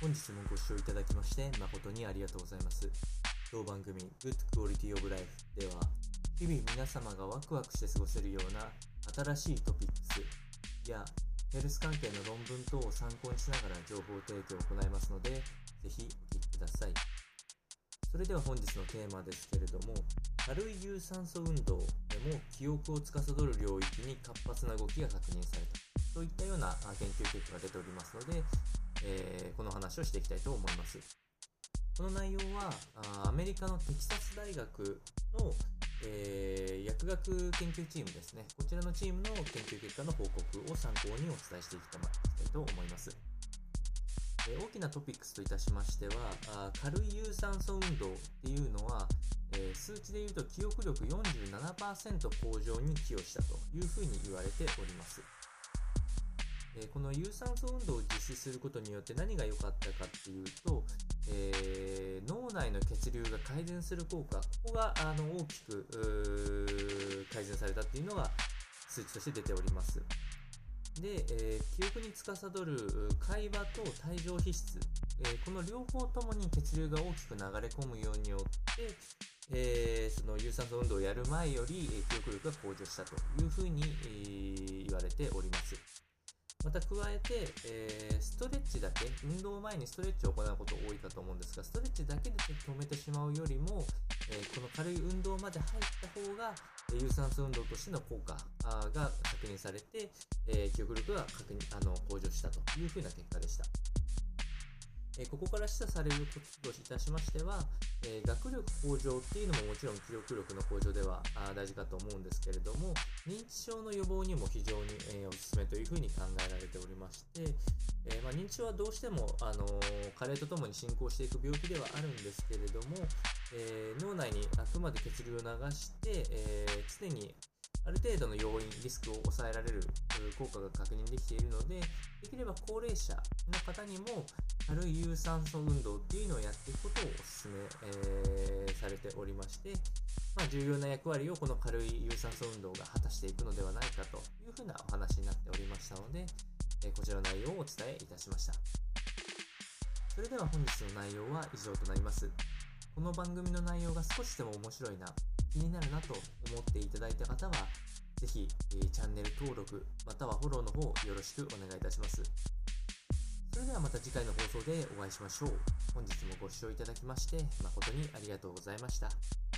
本日もご視聴いただきまして誠にありがとうございます。当番組 Good Quality of Life では日々皆様がワクワクして過ごせるような新しいトピックスやヘルス関係の論文等を参考にしながら情報提供を行いますのでぜひお聞きください。それでは本日のテーマですけれども軽い有酸素運動でも記憶を司る領域に活発な動きが確認されたといったような研究結果が出ておりますのでえー、この話をしていきたいと思います。この内容はアメリカのテキサス大学の、えー、薬学研究チームですね。こちらのチームの研究結果の報告を参考にお伝えしていきたいと思います。えー、大きなトピックスといたしましては、軽い有酸素運動っていうのは、えー、数値でいうと記憶力47%向上に寄与したというふうに言われております。えこの有酸素運動を実施することによって何が良かったかっていうと、えー、脳内の血流が改善する効果、ここがあの大きく改善されたっていうのが数値として出ております。で、えー、記憶に司る会話と帯状皮質、えー、この両方ともに血流が大きく流れ込むようによって、えー、その有酸素運動をやる前より、え記憶力が向上したというふうに、え言われております。また加えて、えー、ストレッチだけ、運動前にストレッチを行うこと多いかと思うんですが、ストレッチだけで止めてしまうよりも、えー、この軽い運動まで入った方が、有酸素運動としての効果が確認されて、えー、記憶力が確認あの向上したというふうな結果でした。えここから示唆されることといたしましては、え学力向上っていうのももちろん記憶力の向上ではあ大事かと思うんですけれども、認知症の予防にも非常に、えおすすめというふうに考えられておりまして、えまあ、認知症はどうしても、あの加齢とともに進行していく病気ではあるんですけれども、え脳内にあくまで血流を流して、え常にある程度の要因、リスクを抑えられる効果が確認できているので、できれば高齢者の方にも軽い有酸素運動っていうのをやっていくことをお勧め、えー、されておりまして、まあ、重要な役割をこの軽い有酸素運動が果たしていくのではないかというふうなお話になっておりましたので、えー、こちらの内容をお伝えいたしました。それでは本日の内容は以上となります。この番組の内容が少しでも面白いな、気になるなと思っていただいた方は、ぜひ、えー、チャンネル登録、またはフォローの方よろしくお願いいたします。それではまた次回の放送でお会いしましょう。本日もご視聴いただきまして誠にありがとうございました。